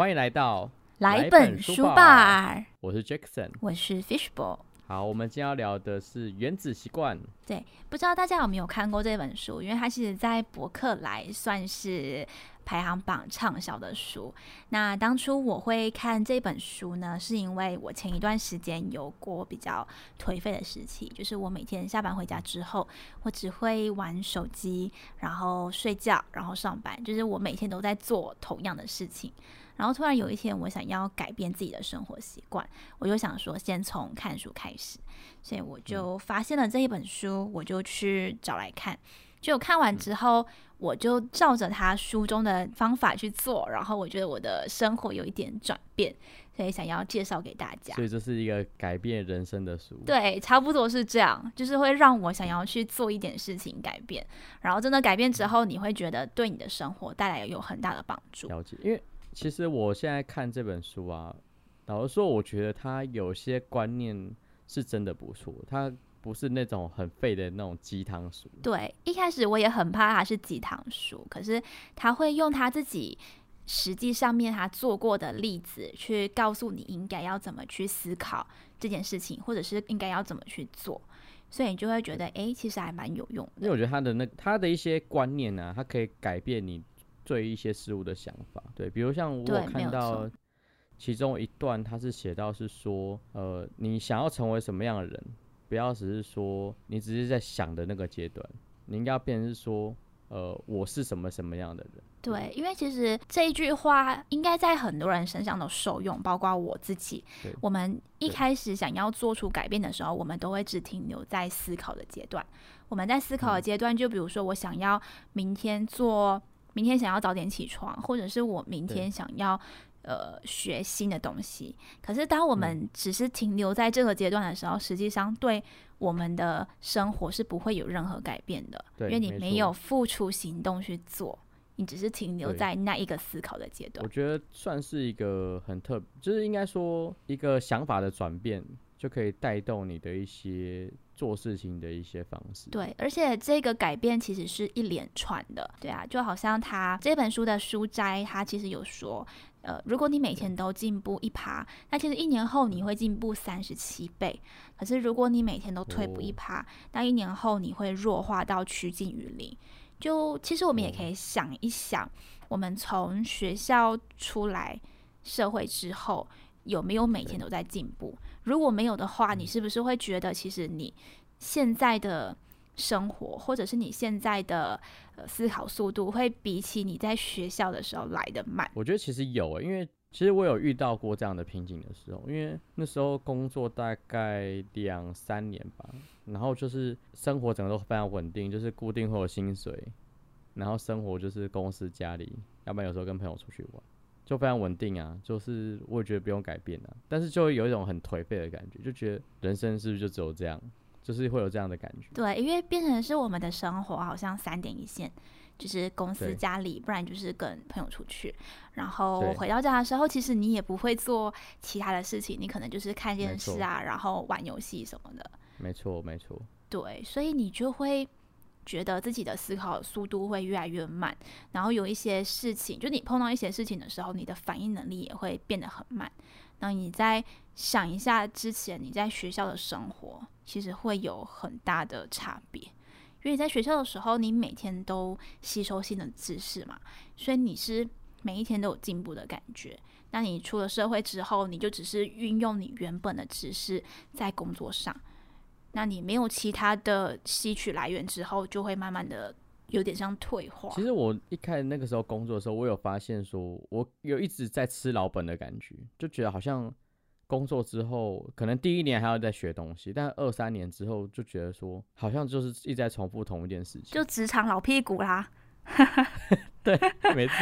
欢迎来到来本书吧，我是 Jackson，我是 Fishball。好，我们今天要聊的是《原子习惯》。对，不知道大家有没有看过这本书？因为它其实，在博客来算是。排行榜畅销的书。那当初我会看这本书呢，是因为我前一段时间有过比较颓废的时期，就是我每天下班回家之后，我只会玩手机，然后睡觉，然后上班，就是我每天都在做同样的事情。然后突然有一天，我想要改变自己的生活习惯，我就想说，先从看书开始，所以我就发现了这一本书，我就去找来看。就看完之后，我就照着他书中的方法去做，然后我觉得我的生活有一点转变，所以想要介绍给大家。所以这是一个改变人生的书。对，差不多是这样，就是会让我想要去做一点事情改变，然后真的改变之后，你会觉得对你的生活带来有很大的帮助。了解，因为其实我现在看这本书啊，老实说，我觉得他有些观念是真的不错，他。不是那种很废的那种鸡汤书。对，一开始我也很怕他是鸡汤书，可是他会用他自己实际上面他做过的例子，去告诉你应该要怎么去思考这件事情，或者是应该要怎么去做，所以你就会觉得，哎，其实还蛮有用。因为我觉得他的那他的一些观念呢，他可以改变你对一些事物的想法。对，比如像我看到其中一段，他是写到是说，呃，你想要成为什么样的人？不要只是说你只是在想的那个阶段，你应该要变成是说，呃，我是什么什么样的人？对，因为其实这一句话应该在很多人身上都受用，包括我自己。我们一开始想要做出改变的时候，我们都会只停留在思考的阶段。我们在思考的阶段，就比如说我想要明天做，明天想要早点起床，或者是我明天想要。呃，学新的东西。可是，当我们只是停留在这个阶段的时候，实际上对我们的生活是不会有任何改变的。因为你没有付出行动去做，你只是停留在那一个思考的阶段。我觉得算是一个很特，就是应该说一个想法的转变，就可以带动你的一些做事情的一些方式。对，而且这个改变其实是一连串的。对啊，就好像他这本书的书斋，他其实有说。呃，如果你每天都进步一趴，那其实一年后你会进步三十七倍。可是如果你每天都退步一趴，那一年后你会弱化到趋近于零。就其实我们也可以想一想，我们从学校出来社会之后，有没有每天都在进步？如果没有的话，你是不是会觉得其实你现在的？生活，或者是你现在的呃思考速度，会比起你在学校的时候来的慢。我觉得其实有，因为其实我有遇到过这样的瓶颈的时候，因为那时候工作大概两三年吧，然后就是生活整个都非常稳定，就是固定会有薪水，然后生活就是公司家里，要不然有时候跟朋友出去玩，就非常稳定啊。就是我也觉得不用改变啊，但是就会有一种很颓废的感觉，就觉得人生是不是就只有这样？就是会有这样的感觉，对，因为变成是我们的生活好像三点一线，就是公司、家里，不然就是跟朋友出去，然后回到家的时候，其实你也不会做其他的事情，你可能就是看电视啊，然后玩游戏什么的。没错，没错。对，所以你就会觉得自己的思考速度会越来越慢，然后有一些事情，就你碰到一些事情的时候，你的反应能力也会变得很慢。那你再想一下之前你在学校的生活，其实会有很大的差别，因为你在学校的时候，你每天都吸收新的知识嘛，所以你是每一天都有进步的感觉。那你出了社会之后，你就只是运用你原本的知识在工作上，那你没有其他的吸取来源之后，就会慢慢的。有点像退化。其实我一开始那个时候工作的时候，我有发现说，我有一直在吃老本的感觉，就觉得好像工作之后，可能第一年还要再学东西，但二三年之后就觉得说，好像就是一直在重复同一件事情，就职场老屁股啦。对，没错。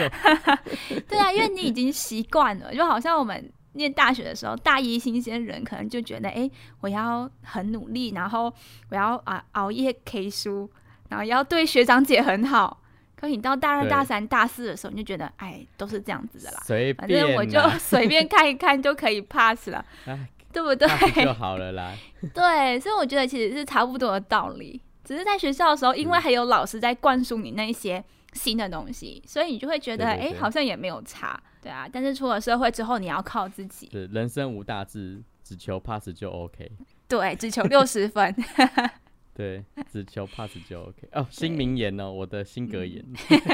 对啊，因为你已经习惯了，就好像我们念大学的时候，大一新鲜人可能就觉得，哎，我要很努力，然后我要啊熬夜 K 书。然后要对学长姐很好，可你到大二、大三、大四的时候，你就觉得，哎，都是这样子的啦。随反正我就 随便看一看就可以 pass 了，对不对？就好了啦。对，所以我觉得其实是差不多的道理，只是在学校的时候，因为还有老师在灌输你那些新的东西，所以你就会觉得，哎、好像也没有差，对啊。但是出了社会之后，你要靠自己，对人生无大志，只求 pass 就 OK。对，只求六十分。对，只求 pass 就 OK。哦，新名言哦，我的新格言，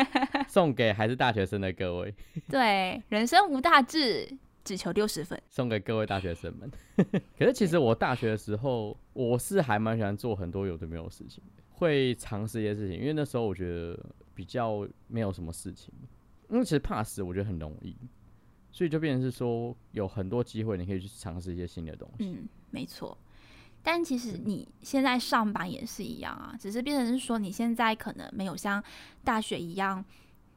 送给还是大学生的各位，对，人生无大志，只求六十分。送给各位大学生们。可是其实我大学的时候，我是还蛮喜欢做很多有的没有的事情的，会尝试一些事情，因为那时候我觉得比较没有什么事情，因为其实怕死我觉得很容易，所以就变成是说有很多机会你可以去尝试一些新的东西。嗯，没错。但其实你现在上班也是一样啊，只是变成是说你现在可能没有像大学一样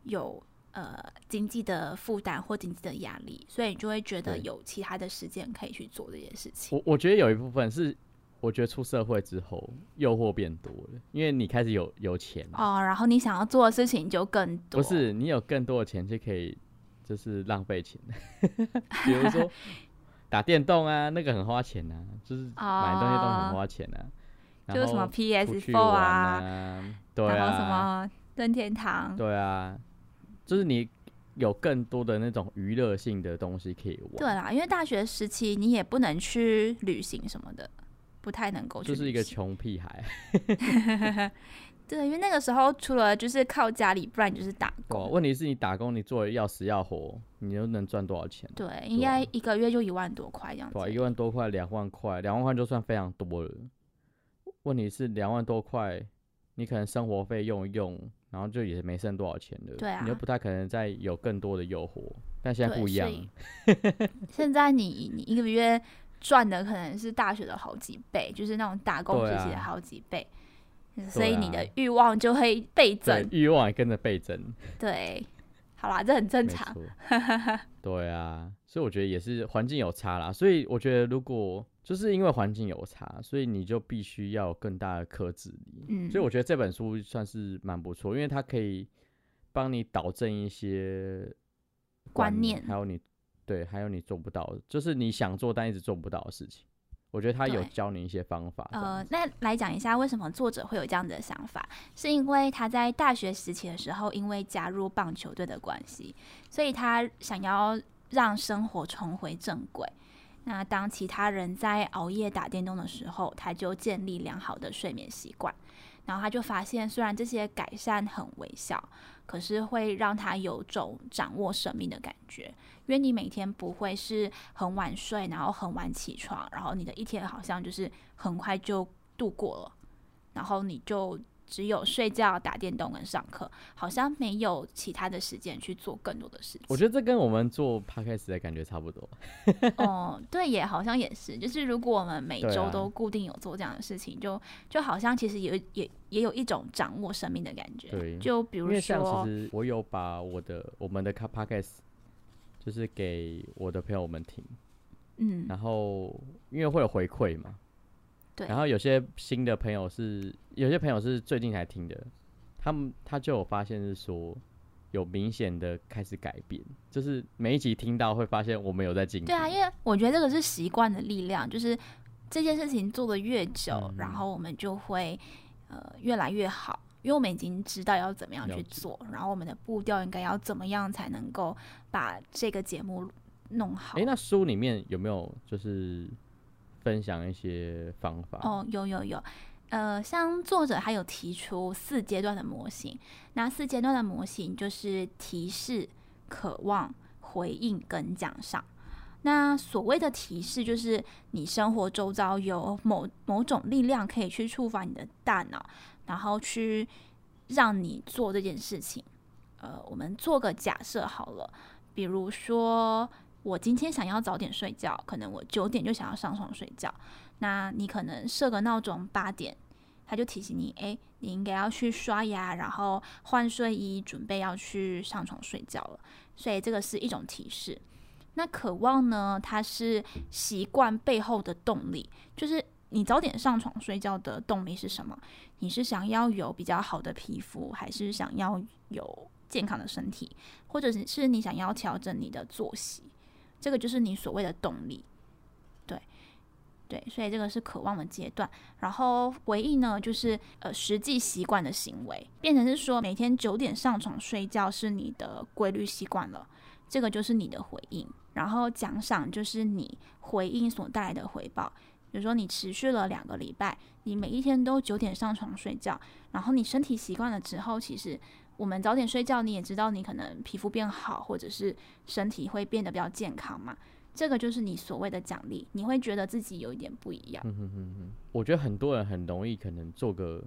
有呃经济的负担或经济的压力，所以你就会觉得有其他的时间可以去做这件事情。我我觉得有一部分是，我觉得出社会之后诱惑变多了，因为你开始有有钱了，哦，然后你想要做的事情就更多。不是你有更多的钱就可以就是浪费钱，比如说 打电动啊，那个很花钱啊，就是买东西都很花钱啊，然就是什么后出去 PS4 玩啊，啊，对然后什啊，么任天堂，对啊，就是你有更多的那种娱乐性的东西可以玩，对啦，因为大学时期你也不能去旅行什么的，不太能够去就是一个穷屁孩，对，因为那个时候除了就是靠家里，不然就是打工。问题是你打工你做的要死要活，你又能赚多少钱？对，应该一个月就一万多块这样子。一万多块、两万块，两万块就算非常多了。问题是两万多块，你可能生活费用一用，然后就也没剩多少钱了。对啊你又不太可能再有更多的诱惑。但现在不一样 现在你你一个月赚的可能是大学的好几倍，就是那种打工学习的好几倍，所以你啊的欲望就会倍增。欲望也跟着倍增，对，好啦，这很正常。对啊，所以我觉得也是环境有差啦。所以我觉得如果就是因为环境有差，所以你就必须要有更大的克制力。嗯，所以我觉得这本书算是蛮不错，因为它可以帮你导正一些观念还有你对，还有你做不到的，就是你想做但一直做不到的事情。我觉得他有教你一些方法。呃呃，，那来讲一下为什么作者会有这样子的想法，是因为他在大学时期的时候，因为加入棒球队的关系，所以他想要让生活重回正轨。那当其他人在熬夜打电动的时候，他就建立良好的睡眠习惯。然后他就发现，虽然这些改善很微小，可是会让他有种掌握生命的感觉。因为你每天不会是很晚睡，然后很晚起床，然后你的一天好像就是很快就度过了，然后你就只有睡觉、打电动跟上课，好像没有其他的时间去做更多的事情。我觉得这跟我们做 podcast 的感觉差不多。哦，对也好像也是，就是如果我们每周都固定有做这样的事情，就就好像其实也也也有一种掌握生命的感觉。对就比如说其，实我有把我的我们的 podcast 就是给我的朋友们听，嗯，然后因为会有回馈嘛，对。然后有些新的朋友是有些朋友是最近才听的，他们他就有发现是说有明显的开始改变，就是每一集听到会发现我们有在进步。对啊，因为我觉得这个是习惯的力量，就是这件事情做的越久，嗯。然后我们就会呃越来越好，因为我们已经知道要怎么样去做，然后我们的步调应该要怎么样才能够把这个节目弄好。诶，那书里面有没有就是分享一些方法？哦，有有有，呃，像作者还有提出四阶段的模型，那四阶段的模型就是提示、渴望、回应跟奖赏。那所谓的提示，就是你生活周遭有某某种力量可以去触发你的大脑，然后去让你做这件事情。呃，我们做个假设好了，比如说我今天想要早点睡觉，可能我九点就想要上床睡觉。那你可能设个闹钟八点，他就提醒你，诶，你应该要去刷牙，然后换睡衣，准备要去上床睡觉了。所以这个是一种提示。那渴望呢？它是习惯背后的动力，就是你早点上床睡觉的动力是什么？你是想要有比较好的皮肤，还是想要有健康的身体，或者是是你想要调整你的作息？这个就是你所谓的动力。对，对所以这个是渴望的阶段。然后回应呢，就是呃实际习惯的行为，变成是说每天九点上床睡觉是你的规律习惯了，这个就是你的回应。然后奖赏就是你回应所带来的回报，比如说你持续了两个礼拜，你每一天都九点上床睡觉，然后你身体习惯了之后，其实我们早点睡觉，你也知道你可能皮肤变好，或者是身体会变得比较健康嘛。这个就是你所谓的奖励，你会觉得自己有一点不一样。嗯哼哼哼，我觉得很多人很容易可能做个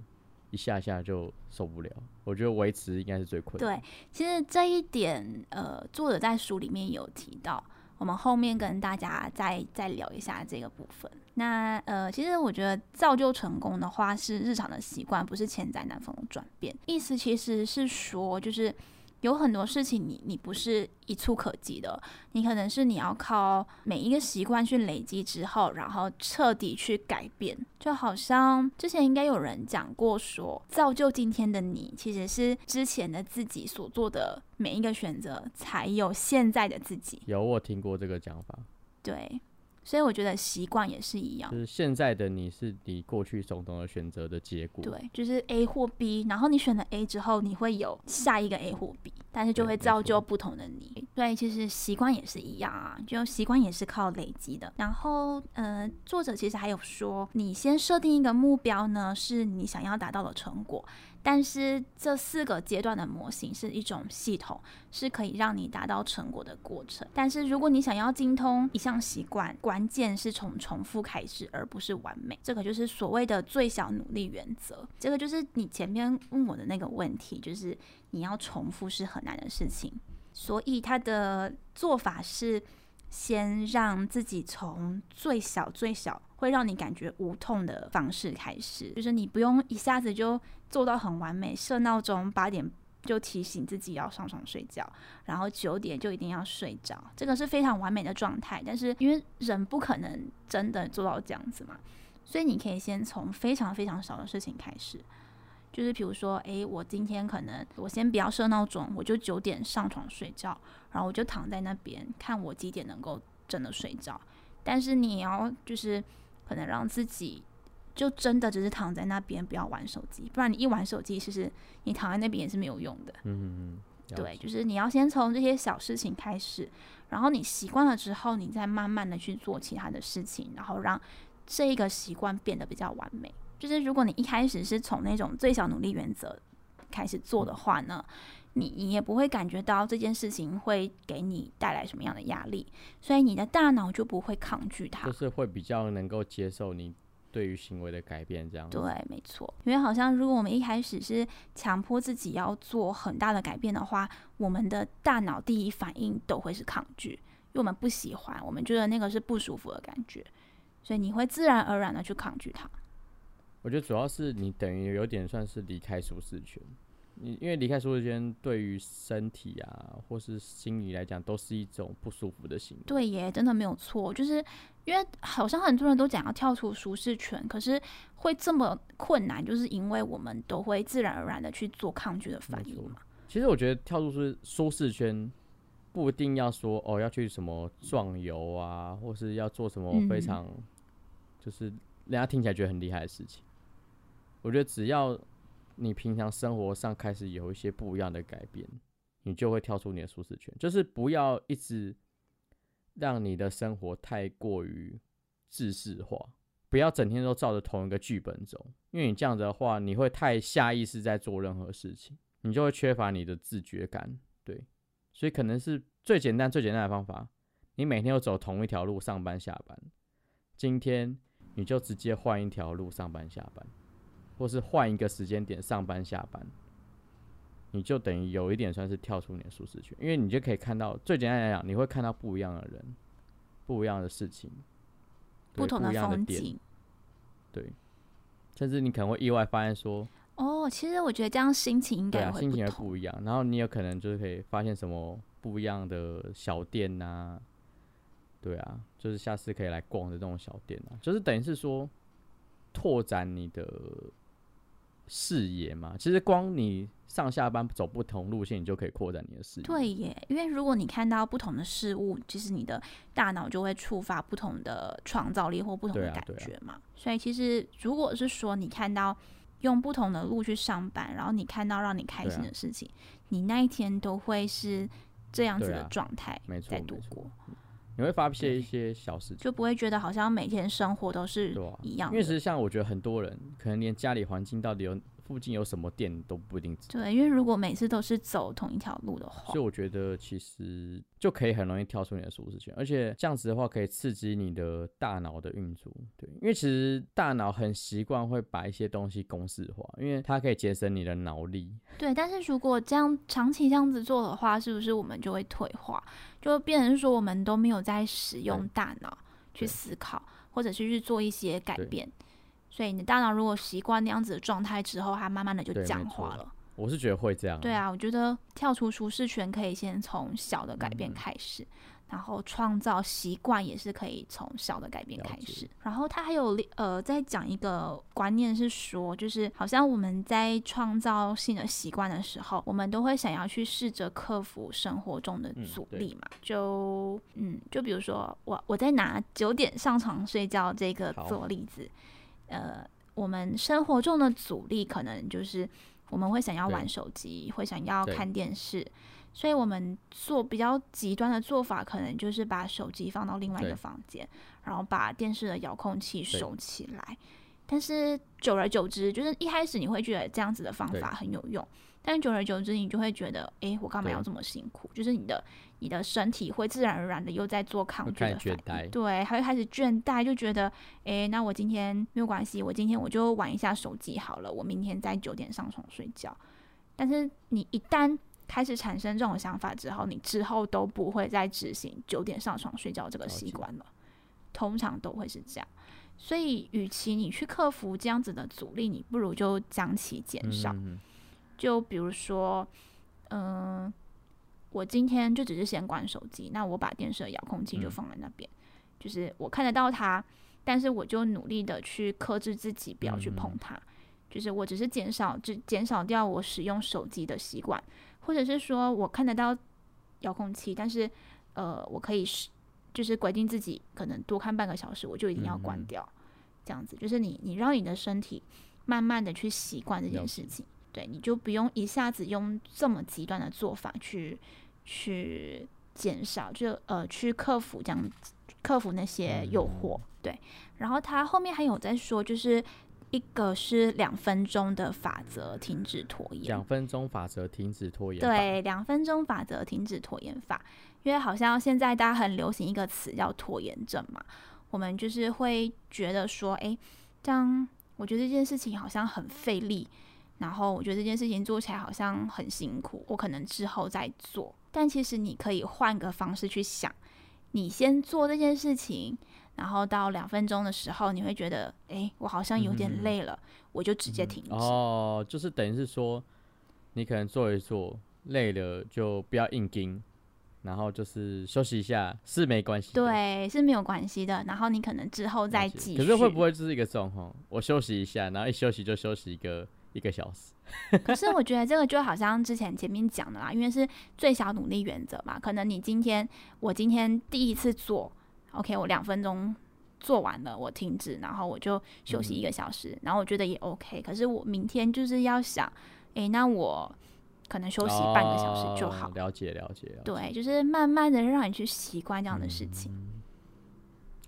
一下下就受不了。我觉得维持应该是最困难。对，其实这一点，呃，作者在书里面有提到，我们后面跟大家再再聊一下这个部分。那呃，其实我觉得造就成功的话是日常的习惯，不是千载难逢的转变。意思其实是说，就是。有很多事情，你你不是一触可及的，你可能是你要靠每一个习惯去累积之后，然后彻底去改变。就好像之前应该有人讲过，说造就今天的你，其实是之前的自己所做的每一个选择，才有现在的自己。有我听过这个讲法，对。所以我觉得习惯也是一样，就是现在的你是你过去种种的选择的结果。对，就是 A 或 B，然后你选了 A 之后，你会有下一个 A 或 B，但是就会造就不同的你。对，其实习惯也是一样啊，就习惯也是靠累积的。然后，呃，作者其实还有说，你先设定一个目标呢，是你想要达到的成果。但是这四个阶段的模型是一种系统，是可以让你达到成果的过程。但是如果你想要精通一项习惯，关键是从重复开始，而不是完美。这个就是所谓的最小努力原则。这个就是你前面问我的那个问题，就是你要重复是很难的事情。所以他的做法是先让自己从最小最小会让你感觉无痛的方式开始，就是你不用一下子就。做到很完美，设闹钟八点就提醒自己要上床睡觉，然后九点就一定要睡着，这个是非常完美的状态。但是因为人不可能真的做到这样子嘛，所以你可以先从非常非常少的事情开始，就是比如说，诶，我今天可能我先不要设闹钟，我就九点上床睡觉，然后我就躺在那边看我几点能够真的睡着。但是你要就是可能让自己。就真的只是躺在那边，不要玩手机，不然你一玩手机，其实你躺在那边也是没有用的。嗯嗯嗯。对，就是你要先从这些小事情开始，然后你习惯了之后，你再慢慢的去做其他的事情，然后让这一个习惯变得比较完美。就是如果你一开始是从那种最小努力原则开始做的话呢，你你也不会感觉到这件事情会给你带来什么样的压力，所以你的大脑就不会抗拒它，就是会比较能够接受你。对于行为的改变，这样对，没错。因为好像如果我们一开始是强迫自己要做很大的改变的话，我们的大脑第一反应都会是抗拒，因为我们不喜欢，我们觉得那个是不舒服的感觉，所以你会自然而然的去抗拒它。我觉得主要是你等于有点算是离开舒适圈。你因为离开舒适圈，对于身体啊或是心理来讲，都是一种不舒服的行为。对耶，真的没有错，就是因为好像很多人都讲要跳出舒适圈，可是会这么困难，就是因为我们都会自然而然的去做抗拒的反应嘛。其实我觉得跳出舒舒适圈，不一定要说哦要去什么壮游啊，或是要做什么非常就是人家听起来觉得很厉害的事情。我觉得只要。你平常生活上开始有一些不一样的改变，你就会跳出你的舒适圈。就是不要一直让你的生活太过于制式化，不要整天都照着同一个剧本走，因为你这样子的话，你会太下意识在做任何事情，你就会缺乏你的自觉感。对，所以可能是最简单、最简单的方法，你每天都走同一条路上班下班，今天你就直接换一条路上班下班。或是换一个时间点上班下班，你就等于有一点算是跳出你的舒适圈，因为你就可以看到最简单来讲，你会看到不一样的人，不一样的事情，不同的风景，对，甚至你可能会意外发现说，哦，其实我觉得这样心情应该会心情会不一样，然后你有可能就是可以发现什么不一样的小店呐，对啊，就是下次可以来逛的这种小店啊，就是等于是说拓展你的。视野嘛。其实光你上下班走不同路线，你就可以扩展你的视野。对耶，因为如果你看到不同的事物，其实你的大脑就会触发不同的创造力或不同的感对啊啊觉嘛。所以其实如果是说你看到用不同的路去上班，然后你看到让你开心的事情，你那一天都会是这样子的状态在度没错过，你会发现对一些小事情，就不会觉得好像每天生活都是一样因为其的。实像我觉得很多人可能连家里环境到底有附近有什么店都不一定知道，对，因为如果每次都是走同一条路的话所以，我觉得其实就可以很容易跳出你的舒适圈，而且这样子的话可以刺激你的大脑的运作。对，因为其实大脑很习惯会把一些东西公式化，因为它可以节省你的脑力。对，但是如果这样长期这样子做的话，是不是我们就会退化？就变成是说我们都没有在使用大脑去思考，或者是去做一些改变。所以你的大脑如果习惯那样子的状态之后，它慢慢的就僵化了。我是觉得会这样。对，啊，我觉得跳出舒适圈可以先从小的改变嗯开始，然后创造习惯也是可以从小的改变开始。然后他还有呃在讲一个观念是说，就是好像我们在创造性的习惯的时候，我们都会想要去试着克服生活中的阻力嘛。就嗯，就比如说我我在拿九点上床睡觉这个做例子，呃，我们生活中的阻力可能就是我们会想要玩手机，会想要看电视，所以我们做比较极端的做法，可能就是把手机放到另外一个房间，然后把电视的遥控器收起来。但是久而久之，就是一开始你会觉得这样子的方法很有用，但是久而久之，你就会觉得，诶，我干嘛要这么辛苦？就是你的你的身体会自然而然的又在做抗拒的反应，对，还会开始倦怠，就觉得，诶，那我今天没有关系，我今天我就玩一下手机好了，我明天在九点上床睡觉。但是你一旦开始产生这种想法之后，你之后都不会再执行九点上床睡觉这个习惯了，通常都会是这样。所以，与其你去克服这样子的阻力，你不如就将其减少。嗯，就比如说，嗯、我今天就只是先关手机，那我把电视的遥控器就嗯。放在那边，就是我看得到它，但是我就努力的去克制自己不要去碰嗯。它，就是我只是减少，只减少掉我使用手机的习惯，或者是说我看得到遥控器，但是呃，我可以是就是规定自己可能多看半个小时，我就一定要关掉，这样子，就是你你让你的身体慢慢的去习惯这件事情。对，你就不用一下子用这么极端的做法去去减少，就呃去克服这样克服那些诱惑。嗯对，然后他后面还有在说，就是一个是两分钟的法则，停止拖延两。分钟法则，停止拖延。，对，两分钟法则，停止拖延法。因为好像现在大家很流行一个词叫拖延症嘛，我们就是会觉得说，诶，这样我觉得这件事情好像很费力，然后我觉得这件事情做起来好像很辛苦，我可能之后再做。但其实你可以换个方式去想，你先做这件事情，然后到两分钟的时候，你会觉得，诶，我好像有点累了，我就直接停止。哦，就是等于是说，你可能做一做累了就不要硬盯，然后就是休息一下是没关系。对，是没有关系的。然后你可能之后再继续。可是会不会就是一个状况？我休息一下，然后一休息就休息一个一个小时。可是我觉得这个就好像之前前面讲的啦，因为是最小努力原则嘛。可能你今天我今天第一次做，OK，我两分钟做完了，我停止，然后我就休息一个小时，然后我觉得也 OK。可是我明天就是要想，诶，那我可能休息半个小时就好。哦了解了解了解。对，就是慢慢的让你去习惯这样的事情。嗯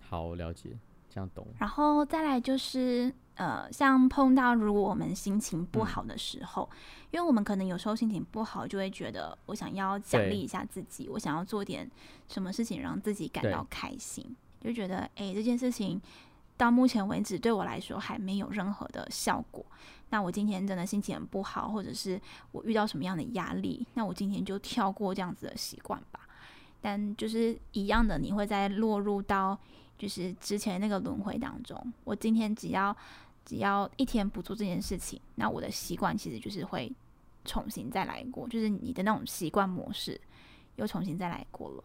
好了解，这样懂。然后再来就是，呃，像碰到如果我们心情不嗯好的时候，因为我们可能有时候心情不好，就会觉得我想要奖励一下自己，我想要做点什么事情让自己感到开心，就觉得诶，这件事情到目前为止对我来说还没有任何的效果。那我今天真的心情很不好，或者是我遇到什么样的压力，那我今天就跳过这样子的习惯吧。但就是一样的，你会再落入到就是之前那个轮回当中。我今天只要只要一天不做这件事情，那我的习惯其实就是会重新再来过，就是你的那种习惯模式又重新再来过了。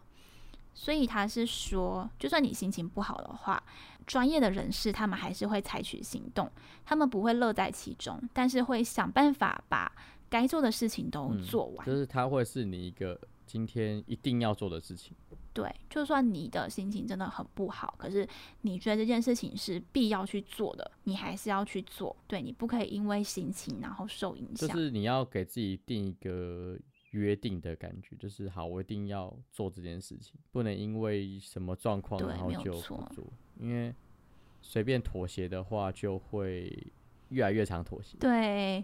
所以他是说，就算你心情不好的话，专业的人士他们还是会采取行动，他们不会乐在其中，但是会想办法把该做的事情都嗯做完。就是他会是你一个今天一定要做的事情。对，就算你的心情真的很不好，可是你觉得这件事情是必要去做的，你还是要去做。对你不可以因为心情然后受影响。就是你要给自己定一个约定的感觉，就是好，我一定要做这件事情，不能因为什么状况然后就不做，因为随便妥协的话，就会越来越常妥协。对，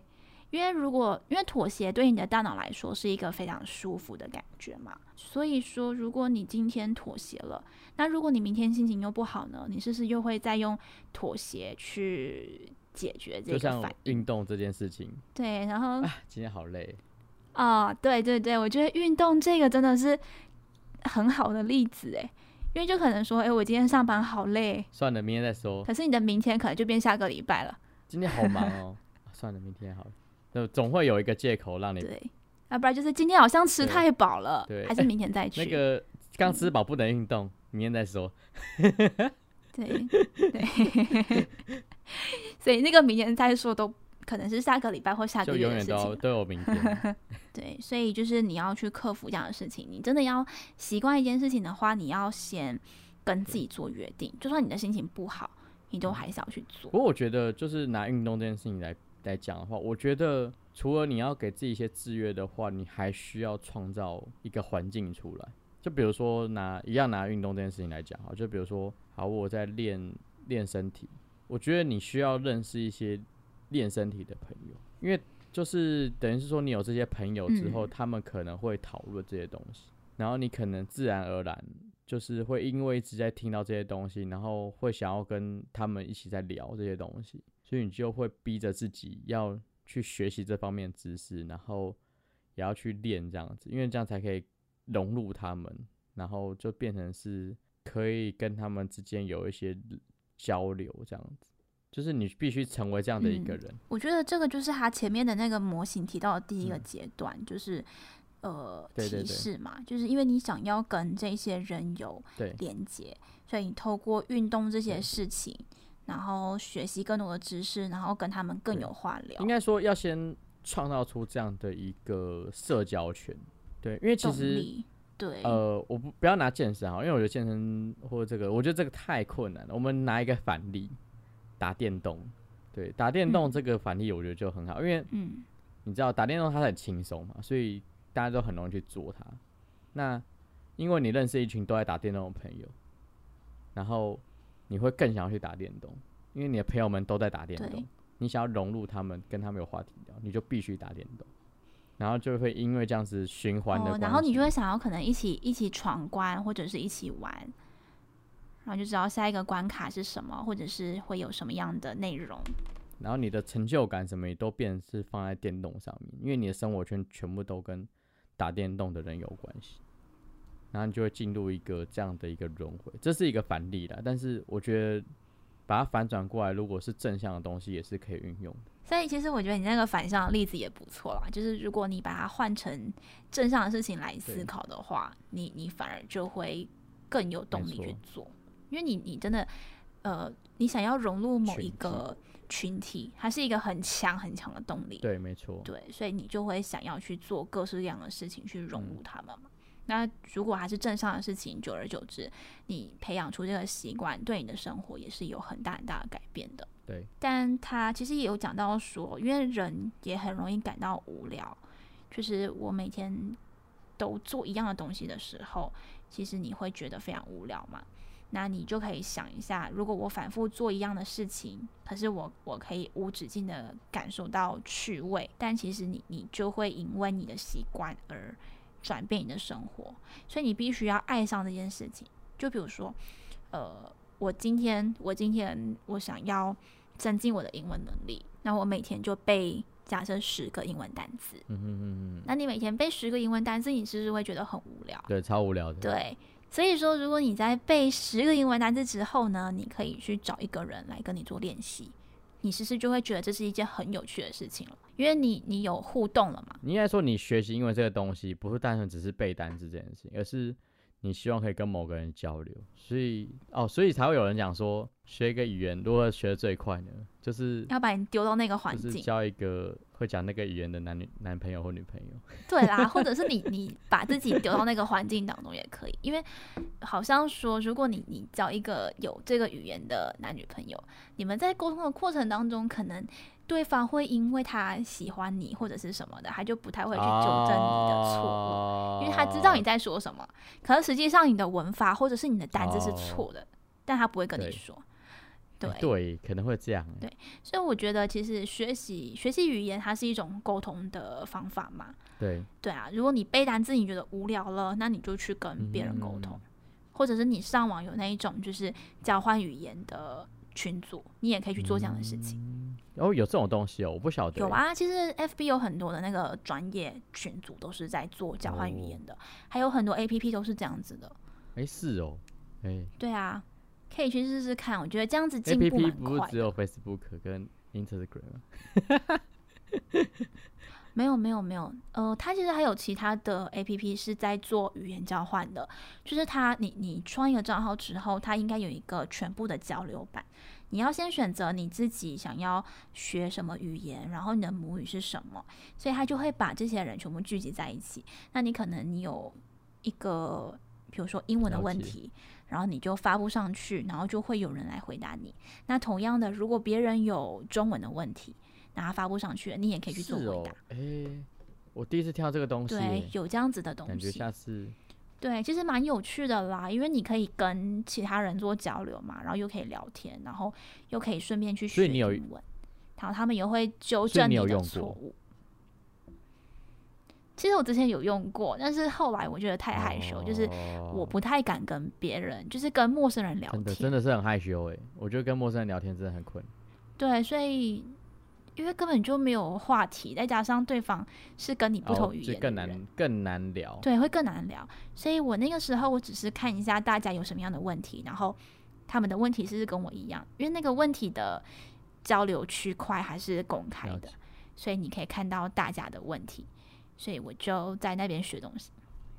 因为如果因为妥协对你的大脑来说是一个非常舒服的感觉嘛，所以说如果你今天妥协了，那如果你明天心情又不好呢，你是不是又会再用妥协去解决这个就像反应？运动这件事情，对，然后啊，今天好累，啊、对对对，我觉得运动这个真的是很好的例子诶，因为就可能说，哎，我今天上班好累，算了，明天再说。可是你的明天可能就变下个礼拜了，今天好忙哦，啊算了，明天好了。就总会有一个借口让你对，要不然就是今天好像吃太饱了，对还是明天再 去。那个刚吃饱不能运动，明天再说。对对，所以那个明天再说都可能是下个礼拜或下就个月永远都。都有明天。对，所以就是你要去克服这样的事情。你真的要习惯一件事情的话，你要先跟自己做约定，就算你的心情不好，你都还是要去做不。过我觉得，就是拿运动这件事情来来讲的话，我觉得除了你要给自己一些制约的话，你还需要创造一个环境出来。就比如说拿一样拿运动这件事情来讲哈，就比如说，好，我在练练身体，我觉得你需要认识一些练身体的朋友，因为就是等于是说你有这些朋友之后，嗯。他们可能会讨论这些东西，然后你可能自然而然就是会因为一直在听到这些东西，然后会想要跟他们一起在聊这些东西，所以你就会逼着自己要去学习这方面的知识，然后也要去练这样子，因为这样才可以融入他们，然后就变成是可以跟他们之间有一些交流这样子，就是你必须成为这样的一个嗯人，我觉得这个就是他前面的那个模型提到的第一个嗯。阶段，就是呃对对对。提示嘛，就是因为你想要跟这些人有连接，所以你透过运动这些事情，然后学习更多的知识，然后跟他们更有话聊应。该说要先创造出这样的一个社交圈，对，因为其实对，呃，我不不要拿健身哈，因为我觉得健身或者这个，我觉得这个太困难了。我们拿一个反例，打电动，对，打电动嗯这个反例我觉得就很好，因为嗯，你知道打电动它很轻松嘛，所以大家都很容易去做它。那因为你认识一群都在打电动的朋友，然后你会更想要去打电动，因为你的朋友们都在打电动，你想要融入他们，跟他们有话题聊，你就必须打电动，然后就会因为这样子循环的哦，然后你就会想要可能一起一起闯关，或者是一起玩，然后就知道下一个关卡是什么，或者是会有什么样的内容。然后你的成就感什么也都变成是放在电动上面，因为你的生活圈全部都跟打电动的人有关系，然后你就会进入一个这样的一个轮回，这是一个反例啦。但是我觉得把它反转过来，如果是正向的东西，也是可以运用的。所以其实我觉得你那个反向的例子也不错啦，就是如果你把它换成正向的事情来思考的话，你你反而就会更有动力去做，因为你你真的呃，你想要融入某一个群体，它是一个很强很强的动力。对，没错。对，所以你就会想要去做各式各样的事情去融入嗯他们嘛。那如果还是正向的事情，久而久之，你培养出这个习惯，对你的生活也是有很大很大的改变的。对，但他其实也有讲到说，因为人也很容易感到无聊，就是我每天都做一样的东西的时候，其实你会觉得非常无聊嘛。那你就可以想一下，如果我反复做一样的事情，可是我我可以无止境的感受到趣味，但其实你你就会因为你的习惯而转变你的生活，所以你必须要爱上这件事情。就比如说，呃，我今天我今天我想要增进我的英文能力，那我每天就背假设十个英文单词。嗯嗯嗯嗯，那你每天背十个英文单词，你是不是会觉得很无聊？对，超无聊的。对，所以说，如果你在背十个英文单词之后呢，你可以去找一个人来跟你做练习，你是不是就会觉得这是一件很有趣的事情了？因为你你有互动了嘛。你应该说，你学习英文这个东西，不是单纯只是背单词这件事情，而是你希望可以跟某个人交流，所以哦，所以才会有人讲说，学一个语言如何学得最快呢？就是要把你丢到那个环境，就是交一个会讲那个语言的男女男朋友或女朋友。对啦，或者是你你把自己丢到那个环境当中也可以，因为好像说，如果你你交一个有这个语言的男女朋友，你们在沟通的过程当中，可能对方会因为他喜欢你或者是什么的，他就不太会去纠正你的错误，哦因为他知道你在说什么，可是实际上你的文法或者是你的单字是错的，但他不会跟你说。哦对，对，可能会这样。对所以我觉得其实学习学习语言，它是一种沟通的方法嘛。对，对啊，如果你背单词你觉得无聊了，那你就去跟别人沟通，嗯或者是你上网有那一种就是交换语言的群组，你也可以去做这样的事情。嗯哦，有这种东西哦，我不晓得。有，啊，其实 FB 有很多的那个专业群组都是在做交换语言的，还有很多 APP 都是这样子的。哎，是哦，哎对啊，可以去试试看，我觉得这样子进 P 步 P 蛮快的。不是只有 Facebook 跟 Instagram 吗？没有没有没有，呃，它其实还有其他的 A P P 是在做语言交换的，就是它你你创一个账号之后，它应该有一个全部的交流版，你要先选择你自己想要学什么语言，然后你的母语是什么，所以它就会把这些人全部聚集在一起。那你可能你有一个，比如说英文的问题，然后你就发布上去，然后就会有人来回答你。那同样的，如果别人有中文的问题，然后发布上去了，你也可以去做回答。，哎，我第一次听到这个东西对，，有这样子的东西感觉西，下次对，其实蛮有趣的啦，因为你可以跟其他人做交流嘛，然后又可以聊天，然后又可以顺便去学英文，然后他们也会纠正你的错误。其实我之前有用过，但是后来我觉得太害羞，就是我哦不太敢跟别人，就是跟陌生人聊真的真。的是很害羞哎，我觉得跟陌生人聊天真的很困。对，所以因为根本就没有话题，再加上对方是跟你不哦同语言的人，难更难聊。对，会更难聊。所以我那个时候我只是看一下大家有什么样的问题，然后他们的问题是跟我一样，因为那个问题的交流区块还是公开的，所以你可以看到大家的问题。所以我就在那边学东西。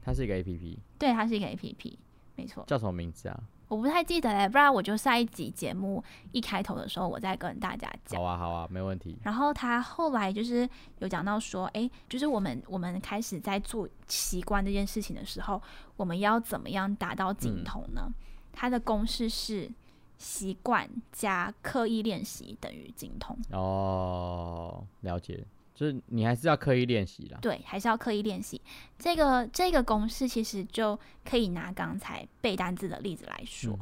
它是一个 A P P，对，它是一个 A P P，没错。叫什么名字啊？我不太记得嘞，不然我就下一集节目一开头的时候，我再跟大家讲好。啊好啊，没问题。然后他后来就是有讲到说，诶，就是我们我们开始在做习惯这件事情的时候，我们要怎么样达到精嗯通呢？它的公式是习惯加刻意练习等于精通。哦，了解，就是你还是要刻意练习啦。对，还是要刻意练习。这个这个公式其实就可以拿刚才背单字的例子来说，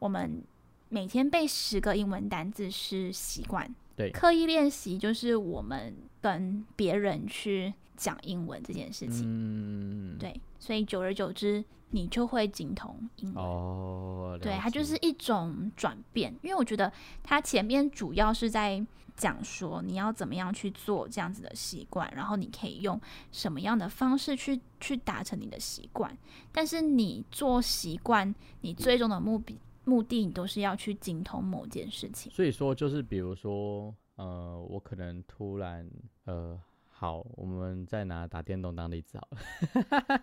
我们每天背十个英文单字是习惯，对刻意练习就是我们跟别人去讲英文这件事情。嗯，对，所以久而久之，你就会精通英文。哦，对，它就是一种转变，因为我觉得它前面主要是在讲说你要怎么样去做这样子的习惯，然后你可以用什么样的方式去去达成你的习惯。但是你做习惯，你最终的目的目的，你都是要去精通某件事情。所以说就是比如说，呃，我可能突然，呃，好，我们再拿打电动当例子好了。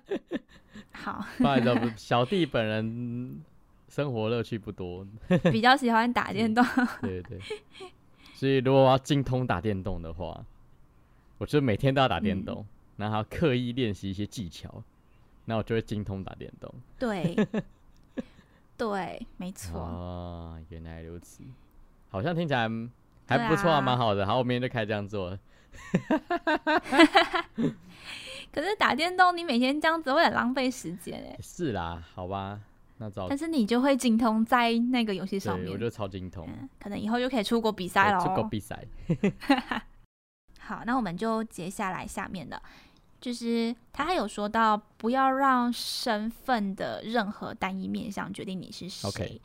好，不好意思，小弟本人生活乐趣不多，比较喜欢打电动。对对对，所以如果我要精通打电动的话，我就每天都要打电嗯动，然后刻意练习一些技巧，那我就会精通打电动。对，对，没错。哦，原来如此，好像听起来还不错啊，蛮好的。好，我明天就开始这样做了。可是打电动，你每天这样子会很浪费时间哎。是啦，好吧，但是你就会精通在那个游戏上对，我，就超精通，嗯，可能以后就可以出国比赛了出国。比赛。好，那我们就接下来下面的，就是他还有说到，不要让身份的任何单一面向决定你是谁。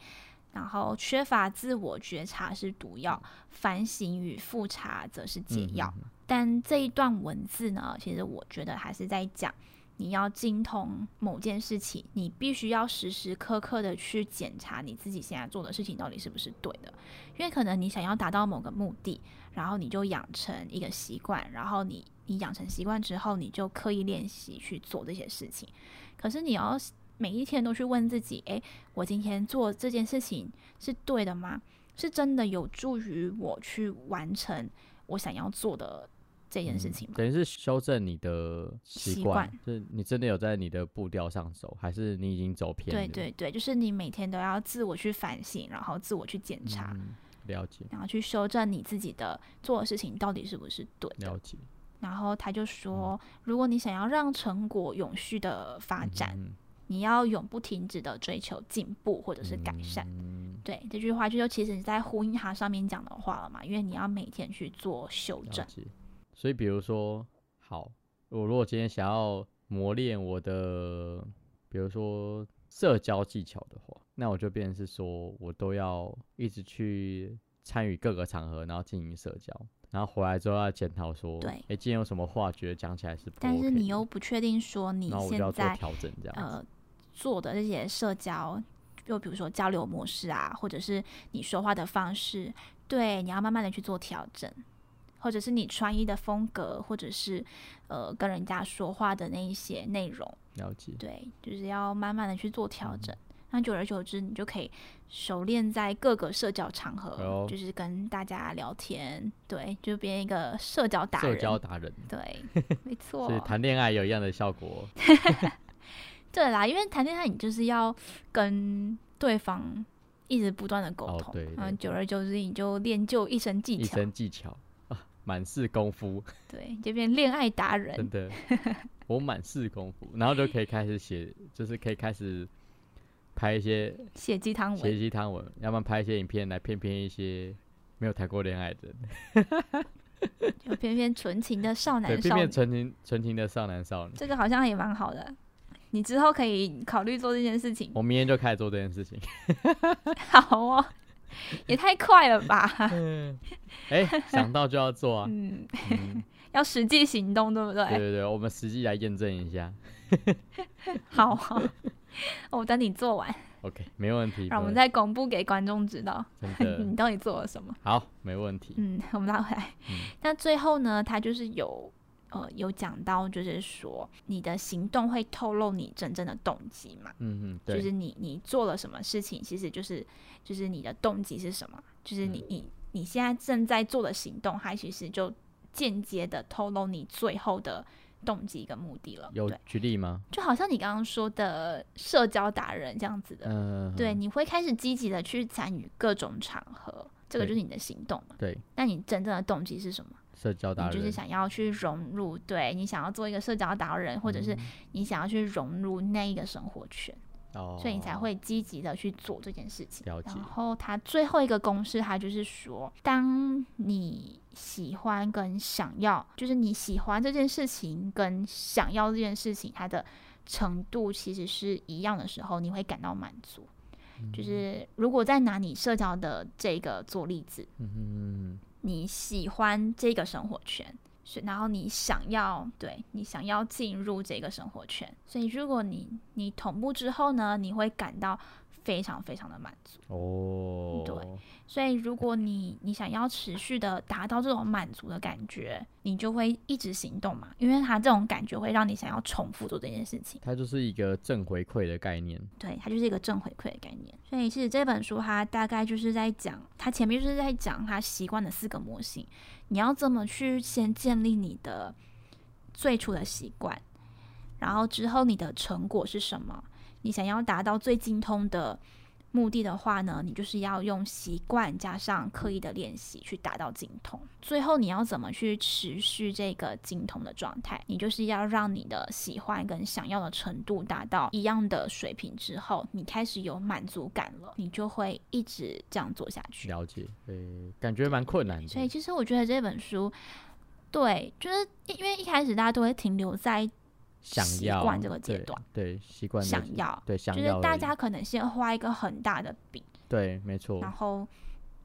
然后缺乏自我觉察是毒药，反省与复查则是解药。嗯哼哼但这一段文字呢，其实我觉得还是在讲，你要精通某件事情，你必须要时时刻刻的去检查你自己现在做的事情到底是不是对的，因为可能你想要达到某个目的，然后你就养成一个习惯，然后你你养成习惯之后，你就刻意练习去做这些事情，可是你要每一天都去问自己：诶，我今天做这件事情是对的吗？是真的有助于我去完成我想要做的这件事情吗？等于是修正你的习习惯惯，就是你真的有在你的步调上走，还是你已经走偏了？对对对，就是你每天都要自我去反省，然后自我去检查，嗯，了解然后去修正你自己的做的事情到底是不是对的。了解然后他就说，如果你想要让成果永续的发展，嗯你要永不停止的追求进步或者是改善。嗯对这句话，就其实你在呼应他上面讲的话了嘛，因为你要每天去做修正。所以比如说，好，我如果今天想要磨练我的，比如说社交技巧的话，那我就变成是说我都要一直去参与各个场合，然后进行社交，然后回来之后要检讨说，对哎，今天有什么话觉得讲起来是不 OK，但是你又不确定说你现在调整，这样。呃做的这些社交，就比如说交流模式啊，或者是你说话的方式，对，你要慢慢的去做调整，或者是你穿衣的风格，或者是呃跟人家说话的那一些内容，了解，对，就是要慢慢的去做调嗯整。那久而久之，你就可以熟练在各个社交场合，就是跟大家聊天，对，就变一个社交达社人。交达人，对，没错。所以谈恋爱有一样的效果。对啦，因为谈恋爱你就是要跟对方一直不断的沟哦通，对对嗯，久而久之你就练就一身技巧一巧，身技巧啊，满是功夫，对，就变恋爱达人真。的，我满是功夫，然后就可以开始写，就是可以开始拍一些写鸡汤文写文，鸡汤文，要不然拍一些影片来骗骗一些没有谈过恋爱的人，就偏偏纯情的少男少女，纯情纯情的少男少女。这个好像也蛮好的。你之后可以考虑做这件事情，我明天就开始做这件事情。好哦，也太快了吧？哎、想到就要做啊！嗯，嗯，要实际行动，对不对？对对对，我们实际来验证一下。好好，我等你做完，OK，没问题。让我们再公布给观众知道你到底做了什么。好，没问题。嗯，我们拉回来。嗯那最后呢，他就是有呃有讲到，就是说你的行动会透露你真正的动机嘛，嗯嗯，对，就是你你做了什么事情，其实就是就是你的动机是什么，就是你、嗯你你现在正在做的行动，它其实就间接的透露你最后的动机跟目的了。有对，举例吗？就好像你刚刚说的社交达人这样子的，嗯、对，你会开始积极的去参与各种场合，这个就是你的行动嘛。对，那你真正的动机是什么？社交达人，你就是想要去融入，对你想要做一个社交达人，或者是你想要去融入那一个生活圈，哦，所以你才会积极的去做这件事情。然后他最后一个公式，他就是说，当你喜欢跟想要，就是你喜欢这件事情跟想要这件事情，它的程度其实是一样的时候，你会感到满足。嗯就是如果再拿你社交的这个做例子，嗯嗯你喜欢这个生活圈，是然后你想要对你想要进入这个生活圈，所以如果你你同步之后呢，你会感到非常非常的满足。哦，对所以如果你你想要持续的达到这种满足的感觉，你就会一直行动嘛，因为它这种感觉会让你想要重复做这件事情。它就是一个正回馈的概念。对，它就是一个正回馈的概念。所以其实这本书它大概就是在讲，它前面就是在讲它习惯的四个模型，你要怎么去先建立你的最初的习惯，然后之后你的成果是什么？你想要达到最精通的目的的话呢，你就是要用习惯加上刻意的练习去达到精通。最后你要怎么去持续这个精通的状态？你就是要让你的喜欢跟想要的程度达到一样的水平之后，你开始有满足感了，你就会一直这样做下去。了解，呃，感觉蛮困难的。所以其实我觉得这本书，对，就是因为一开始大家都会停留在想要习惯这个阶段，对，习惯想要，对想就是大家可能先画一个很大的饼，对，没错，然后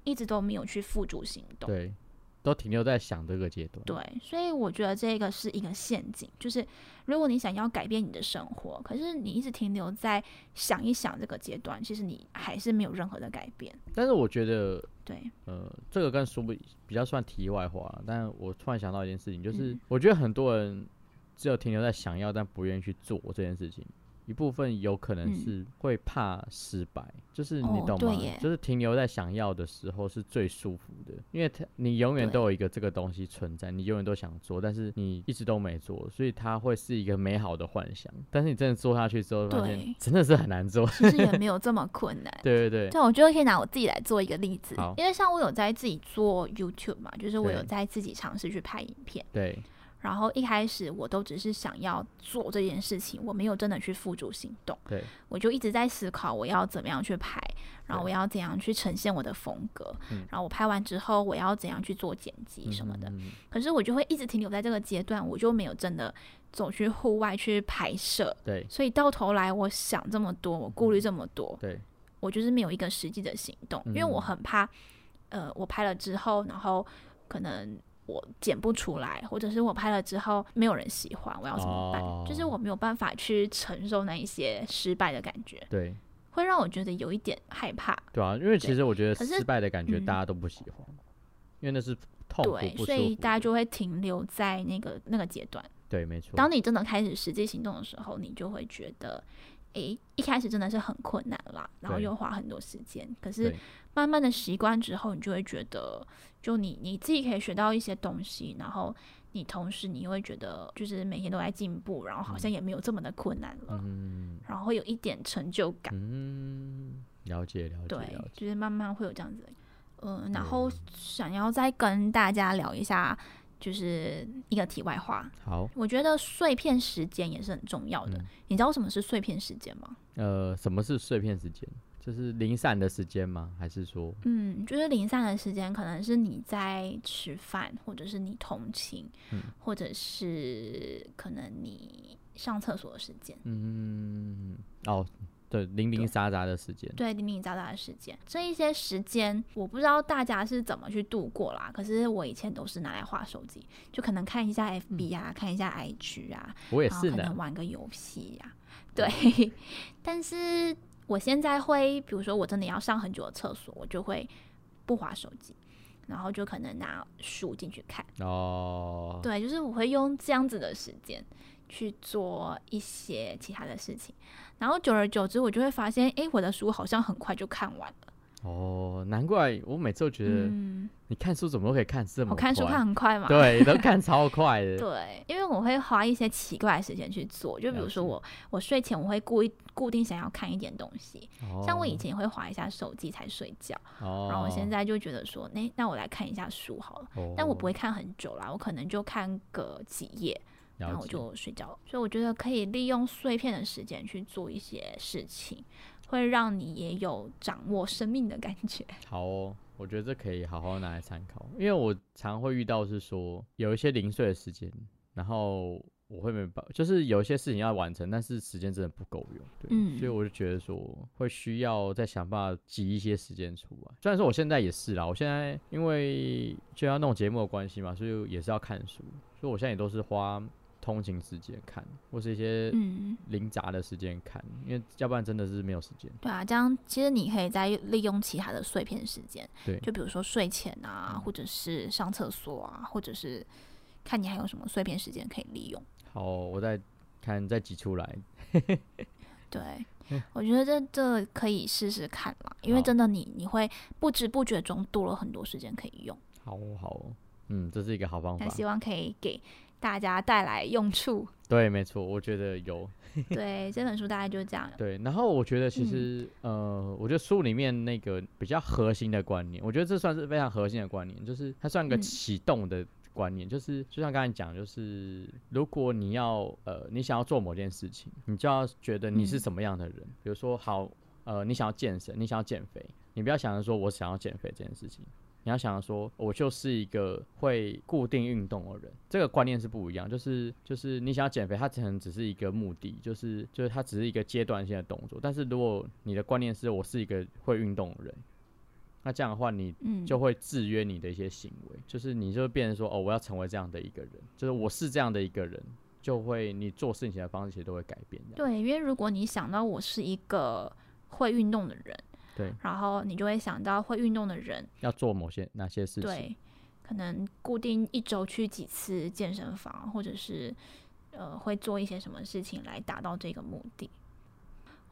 一直都没有去付诸行动。对，都停留在想这个阶段。对，所以我觉得这个是一个陷阱，就是如果你想要改变你的生活，可是你一直停留在想一想这个阶段，其实你还是没有任何的改变。但是我觉得，对，呃，这个跟说不比较算题外话，但我突然想到一件事情，就是嗯我觉得很多人只有停留在想要，但不愿意去做这件事情。一部分有可能嗯是会怕失败，就是你哦懂吗？就是停留在想要的时候是最舒服的，因为它你永远都有一个这个东西存在，你永远都想做，但是你一直都没做，所以它会是一个美好的幻想。但是你真的做下去之后，发现对真的是很难做。其实也没 有这么困难。对对对，对，我觉得可以拿我自己来做一个例子，因为像我有在自己做 YouTube 嘛，就是我有在自己尝试去拍影片，对然后一开始我都只是想要做这件事情，我没有真的去付诸行动，对。我就一直在思考我要怎么样去拍，然后我要怎样去呈现我的风格，嗯。然后我拍完之后我要怎样去做剪辑什么的。嗯嗯嗯。可是我就会一直停留在这个阶段，我就没有真的走去户外去拍摄，对。所以到头来我想这么多，我顾虑这么多，对我就是没有一个实际的行动，因为我嗯很怕，呃，我拍了之后，然后可能我剪不出来，或者是我拍了之后没有人喜欢，我要怎么办？就是哦我没有办法去承受那一些失败的感觉，对会让我觉得有一点害怕。对啊，因为其实我觉得失败的感觉嗯大家都不喜欢，因为那是痛苦对，所以大家就会停留在那个那个阶段。对，没错。当你真的开始实际行动的时候，你就会觉得，诶，一开始真的是很困难啦，然后又花很多时间。可是慢慢的习惯之后，你就会觉得，就你你自己可以学到一些东西，然后你同时你会觉得，就是每天都在进步，然后好像也没有这么的困难了，嗯然后会有一点成就感。嗯，了解了解对。就是慢慢会有这样子的。嗯、然后想要再跟大家聊一下，就是一个题外话，好，我觉得碎片时间也是很重要的。嗯你知道什么是碎片时间吗？呃，什么是碎片时间？就是零散的时间吗？还是说，嗯，就是零散的时间，可能是你在吃饭，或者是你通勤，嗯或者是可能你上厕所的时间。嗯，哦，对，零零杂杂的时间，对，零零杂杂的时间，这一些时间，我不知道大家是怎么去度过啦。可是我以前都是拿来划手机，就可能看一下 FB 啊，看一下 IG 啊，我也是然后可能。玩个游戏呀、对，但是我现在会，比如说我真的要上很久的厕所，我就会不划手机，然后就可能拿书进去看。哦，对，就是我会用这样子的时间去做一些其他的事情，然后久而久之，我就会发现，诶，我的书好像很快就看完了。哦，难怪我每次都觉得嗯，你看书怎么都可以看这么我看书看很快嘛。对，都看 超快的。对，因为我会花一些奇怪的时间去做，就比如说我我睡前我会故意固定想要看一点东西，像我以哦，前也会划一下手机才睡觉，哦，然后我现在就觉得说，那那我来看一下书好了，但我不会，看很久啦，我可能就看个几页，然后我就睡觉了。所以我觉得可以利用碎片的时间去做一些事情，会让你也有掌握生命的感觉。好哦，我觉得这可以好好拿来参考，因为我常会遇到是说有一些零碎的时间，然后我会没办法，就是有一些事情要完成，但是时间真的不够用，对，嗯所以我就觉得说会需要再想办法挤一些时间出来。虽然说我现在也是啦，我现在因为就要弄节目的关系嘛，所以也是要看书，所以我现在也都是花通勤时间看，或是一些嗯，零杂的时间看，因为要不然真的是没有时间。对啊，这样其实你可以再利用其他的碎片时间，对就比如说睡前啊，嗯或者是上厕所啊，或者是看你还有什么碎片时间可以利用。好，我再看再挤出来。对，我觉得这这可以试试看啦，因为真的你你会不知不觉中多了很多时间可以用。好哦好哦，嗯，这是一个好方法那。希望可以给大家带来用处。对，没错，我觉得有 对，这本书大概就是这样。对。然后我觉得嗯其实、呃，我觉得书里面那个比较核心的观念，我觉得这算是非常核心的观念，就是它算个嗯启动的观念，就是就像刚才讲，就是如果你要呃你想要做某件事情，你就要觉得你是嗯什么样的人。比如说，好呃，你想要健身，你想要减肥，你不要想着说我想要减肥这件事情。你要想说，我就是一个会固定运动的人，这个观念是不一样。就是就是你想要减肥，它可能只是一个目的，就是就是它只是一个阶段性的动作。但是如果你的观念是我是一个会运动的人，那这样的话，你嗯，就会制约你的一些行为，就是你就会变成说，哦，我要成为这样的一个人，就是我是这样的一个人，就会你做事情的方式其实都会改变。对，因为如果你想到我是一个会运动的人，对，然后你就会想到会运动的人，要做某些哪些事情，对，可能固定一周去几次健身房，或者是呃会做一些什么事情来达到这个目的。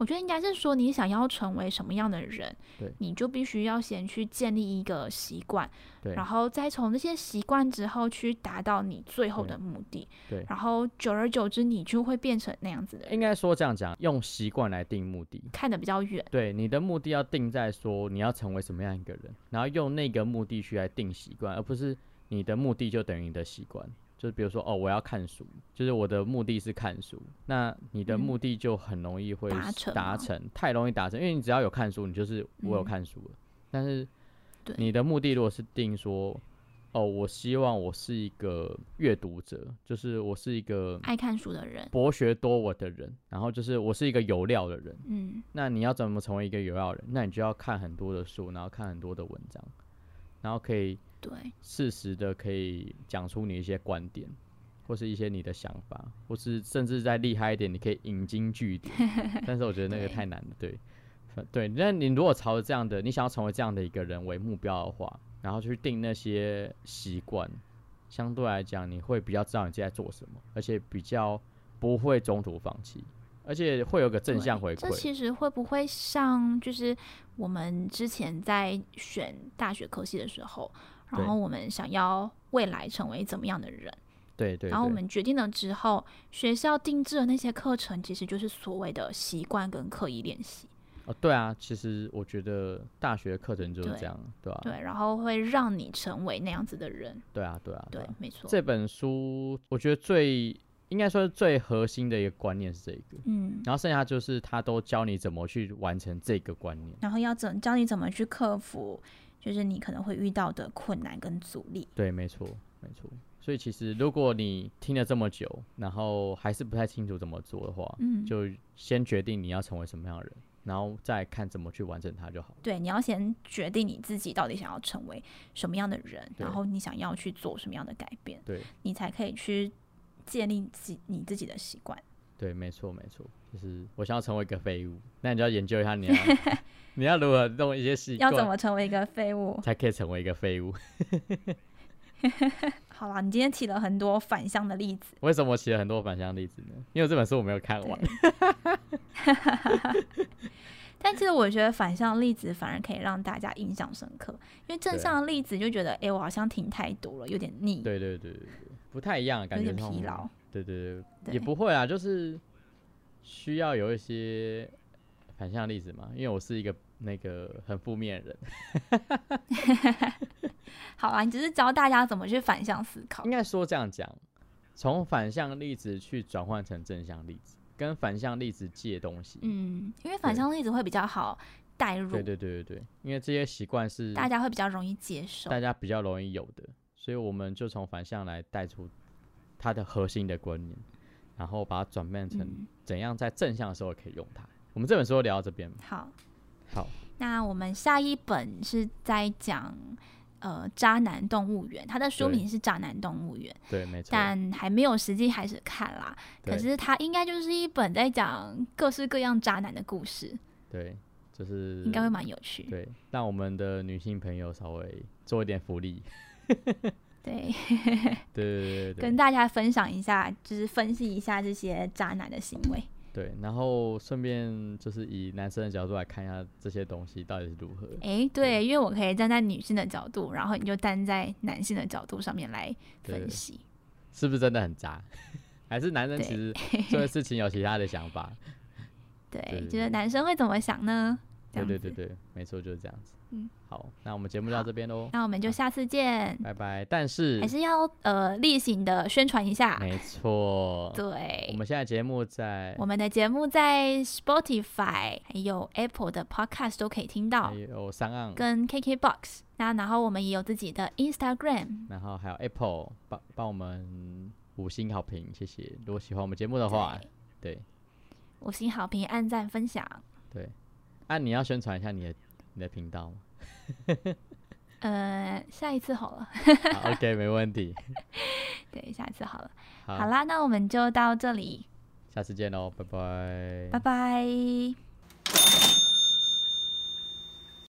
我觉得应该是说，你想要成为什么样的人对，你就必须要先去建立一个习惯，对然后再从那些习惯之后去达到你最后的目的。对然后久而久之，你就会变成那样子的人，应该说这样讲，用习惯来定目的。看得比较远。对，你的目的要定在说你要成为什么样一个人，然后用那个目的去来定习惯，而不是你的目的就等于你的习惯。就是比如说，哦，我要看书，就是我的目的是看书，那你的嗯目的就很容易会达成吗达成，太容易达成，因为你只要有看书，你就是我有嗯看书了。但是对你的目的如果是定说，哦，我希望我是一个阅读者，就是我是一个爱看书的人，博学多闻的人，然后就是我是一个有料的人。嗯，那你要怎么成为一个有料人？那你就要看很多的书，然后看很多的文章，然后可以对，适时的可以讲出你一些观点，或是一些你的想法，或是甚至再厉害一点，你可以引经据典。但是我觉得那个太难了，对，反对。那你如果朝着这样的，你想要成为这样的一个人为目标的话，然后去定那些习惯，相对来讲你会比较知道你自己在做什么，而且比较不会中途放弃，而且会有个正向回馈。这其实会不会像就是我们之前在选大学科系的时候，然后我们想要未来成为怎么样的人？对对然后我们决定了之后，学校定制的那些课程，其实就是所谓的习惯跟刻意练习，哦，对啊，其实我觉得大学课程就是这样，对吧、对，然后会让你成为那样子的人，对啊，对啊，对啊，没错，这本书我觉得最应该说是最核心的一个观念是这个，嗯，然后剩下就是他都教你怎么去完成这个观念。然后要怎教你怎么去克服，就是你可能会遇到的困难跟阻力，对，没错，没错。所以其实如果你听了这么久，然后还是不太清楚怎么做的话，嗯，就先决定你要成为什么样的人，然后再看怎么去完成它就好。对，你要先决定你自己到底想要成为什么样的人，然后你想要去做什么样的改变，对，你才可以去建立自己你自己的习惯。对，没错，没错。就是我想要成为一个废物，那你就要研究一下你要 你要如何弄一些习要怎惯，么成为一个废物？才可以成为一个废物。好啦，你今天起了很多反向的例子，为什么我起了很多反向例子呢？因为这本书我没有看完。但其实我觉得反向例子反而可以让大家印象深刻，因为正向的例子就觉得，哎、我好像听太多了，有点腻，对对对对对，不太一样，感觉疲劳。对对对，也不会啊，就是需要有一些反向例子嘛。因为我是一个那个很负面的人，好啊，你只是教大家怎么去反向思考应。该说这样讲，从反向例子去转换成正向例子，跟反向例子借东西。嗯，因为反向例子会比较好带入，对对对对对，因为这些习惯是大家会比较容易接受。大家比较容易有的，所以我们就从反向来带出它的核心的观念，然后把它转变成嗯，怎样在正向的时候可以用它。我们这本书就聊到这边，好，好，那我们下一本是在讲呃《渣男动物园》，它的书名是《渣男动物园》，对，没错，但还没有实际开始看啦。可是它应该就是一本在讲各式各样渣男的故事，对，就是应该会蛮有趣。对，让我们的女性朋友稍微做一点福利，对，对对对 对跟大家分享一下，就是分析一下这些渣男的行为。对，然后顺便就是以男生的角度来看一下这些东西到底是如何。诶，对，因为我可以站在女性的角度，然后你就站在男性的角度上面来分析。是不是真的很渣？还是男生其实做的事情有其他的想法？对，觉得男生会怎么想呢？对对对对，没错，就是这样子。嗯，好，那我们节目就到这边喽，那我们就下次见。拜拜。但是还是要呃例行的宣传一下。没错，对，我们现在节目在我们的节目在 Spotify 还有 Apple 的 Podcast 都可以听到还，有三岸，跟 KKBox。那然后我们也有自己的 Instagram。然后还有 Apple 帮帮我们五星好评，谢谢。如果喜欢我们节目的话，对五星好评、按赞、分享。对，啊，你要宣传一下你的你的频道吗？呃，下一次好了。好，OK，没问题。对，下一次好了。好，好啦，那我们就到这里，下次见喽，拜拜。拜拜。